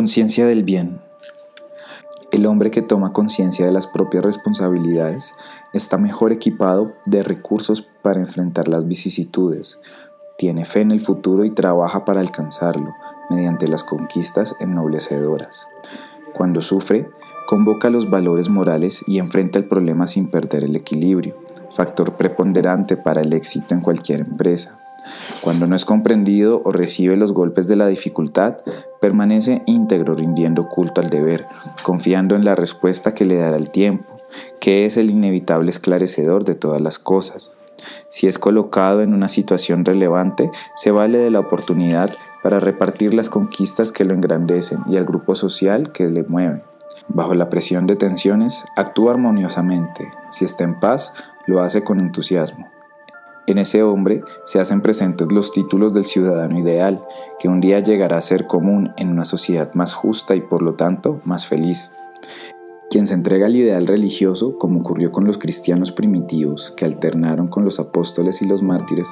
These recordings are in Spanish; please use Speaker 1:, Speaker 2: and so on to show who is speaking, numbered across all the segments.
Speaker 1: Conciencia del bien. El hombre que toma conciencia de las propias responsabilidades está mejor equipado de recursos para enfrentar las vicisitudes, tiene fe en el futuro y trabaja para alcanzarlo mediante las conquistas ennoblecedoras. Cuando sufre, convoca los valores morales y enfrenta el problema sin perder el equilibrio, factor preponderante para el éxito en cualquier empresa. Cuando no es comprendido o recibe los golpes de la dificultad, permanece íntegro rindiendo culto al deber, confiando en la respuesta que le dará el tiempo, que es el inevitable esclarecedor de todas las cosas. Si es colocado en una situación relevante, se vale de la oportunidad para repartir las conquistas que lo engrandecen y el grupo social que le mueve. Bajo la presión de tensiones, actúa armoniosamente. Si está en paz, lo hace con entusiasmo. En ese hombre se hacen presentes los títulos del ciudadano ideal, que un día llegará a ser común en una sociedad más justa y por lo tanto más feliz. Quien se entrega al ideal religioso, como ocurrió con los cristianos primitivos que alternaron con los apóstoles y los mártires,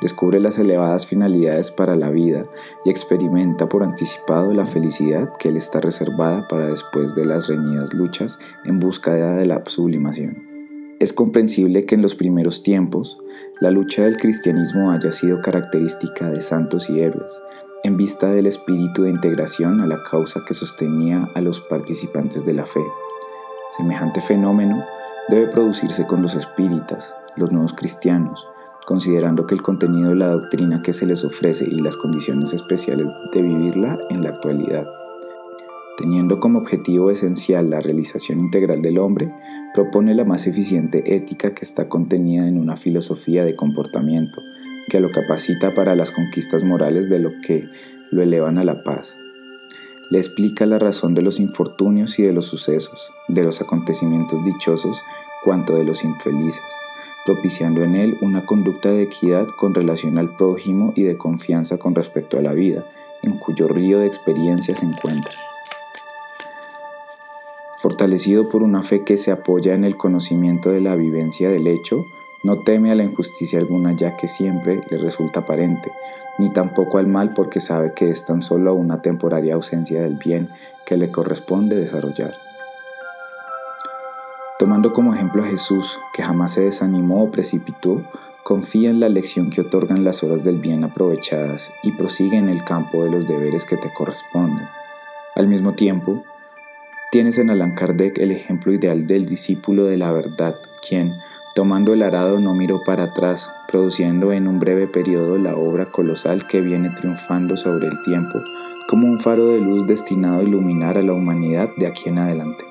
Speaker 1: descubre las elevadas finalidades para la vida y experimenta por anticipado la felicidad que le está reservada para después de las reñidas luchas en busca de la sublimación. Es comprensible que en los primeros tiempos la lucha del cristianismo haya sido característica de santos y héroes, en vista del espíritu de integración a la causa que sostenía a los participantes de la fe. Semejante fenómeno debe producirse con los espíritas, los nuevos cristianos, considerando que el contenido de la doctrina que se les ofrece y las condiciones especiales de vivirla en la actualidad teniendo como objetivo esencial la realización integral del hombre, propone la más eficiente ética que está contenida en una filosofía de comportamiento, que lo capacita para las conquistas morales de lo que lo elevan a la paz. Le explica la razón de los infortunios y de los sucesos, de los acontecimientos dichosos cuanto de los infelices, propiciando en él una conducta de equidad con relación al prójimo y de confianza con respecto a la vida, en cuyo río de experiencia se encuentra fortalecido por una fe que se apoya en el conocimiento de la vivencia del hecho, no teme a la injusticia alguna ya que siempre le resulta aparente, ni tampoco al mal porque sabe que es tan solo una temporaria ausencia del bien que le corresponde desarrollar. Tomando como ejemplo a Jesús, que jamás se desanimó o precipitó, confía en la lección que otorgan las horas del bien aprovechadas y prosigue en el campo de los deberes que te corresponden. Al mismo tiempo, Tienes en Allan Kardec el ejemplo ideal del discípulo de la verdad, quien, tomando el arado, no miró para atrás, produciendo en un breve periodo la obra colosal que viene triunfando sobre el tiempo, como un faro de luz destinado a iluminar a la humanidad de aquí en adelante.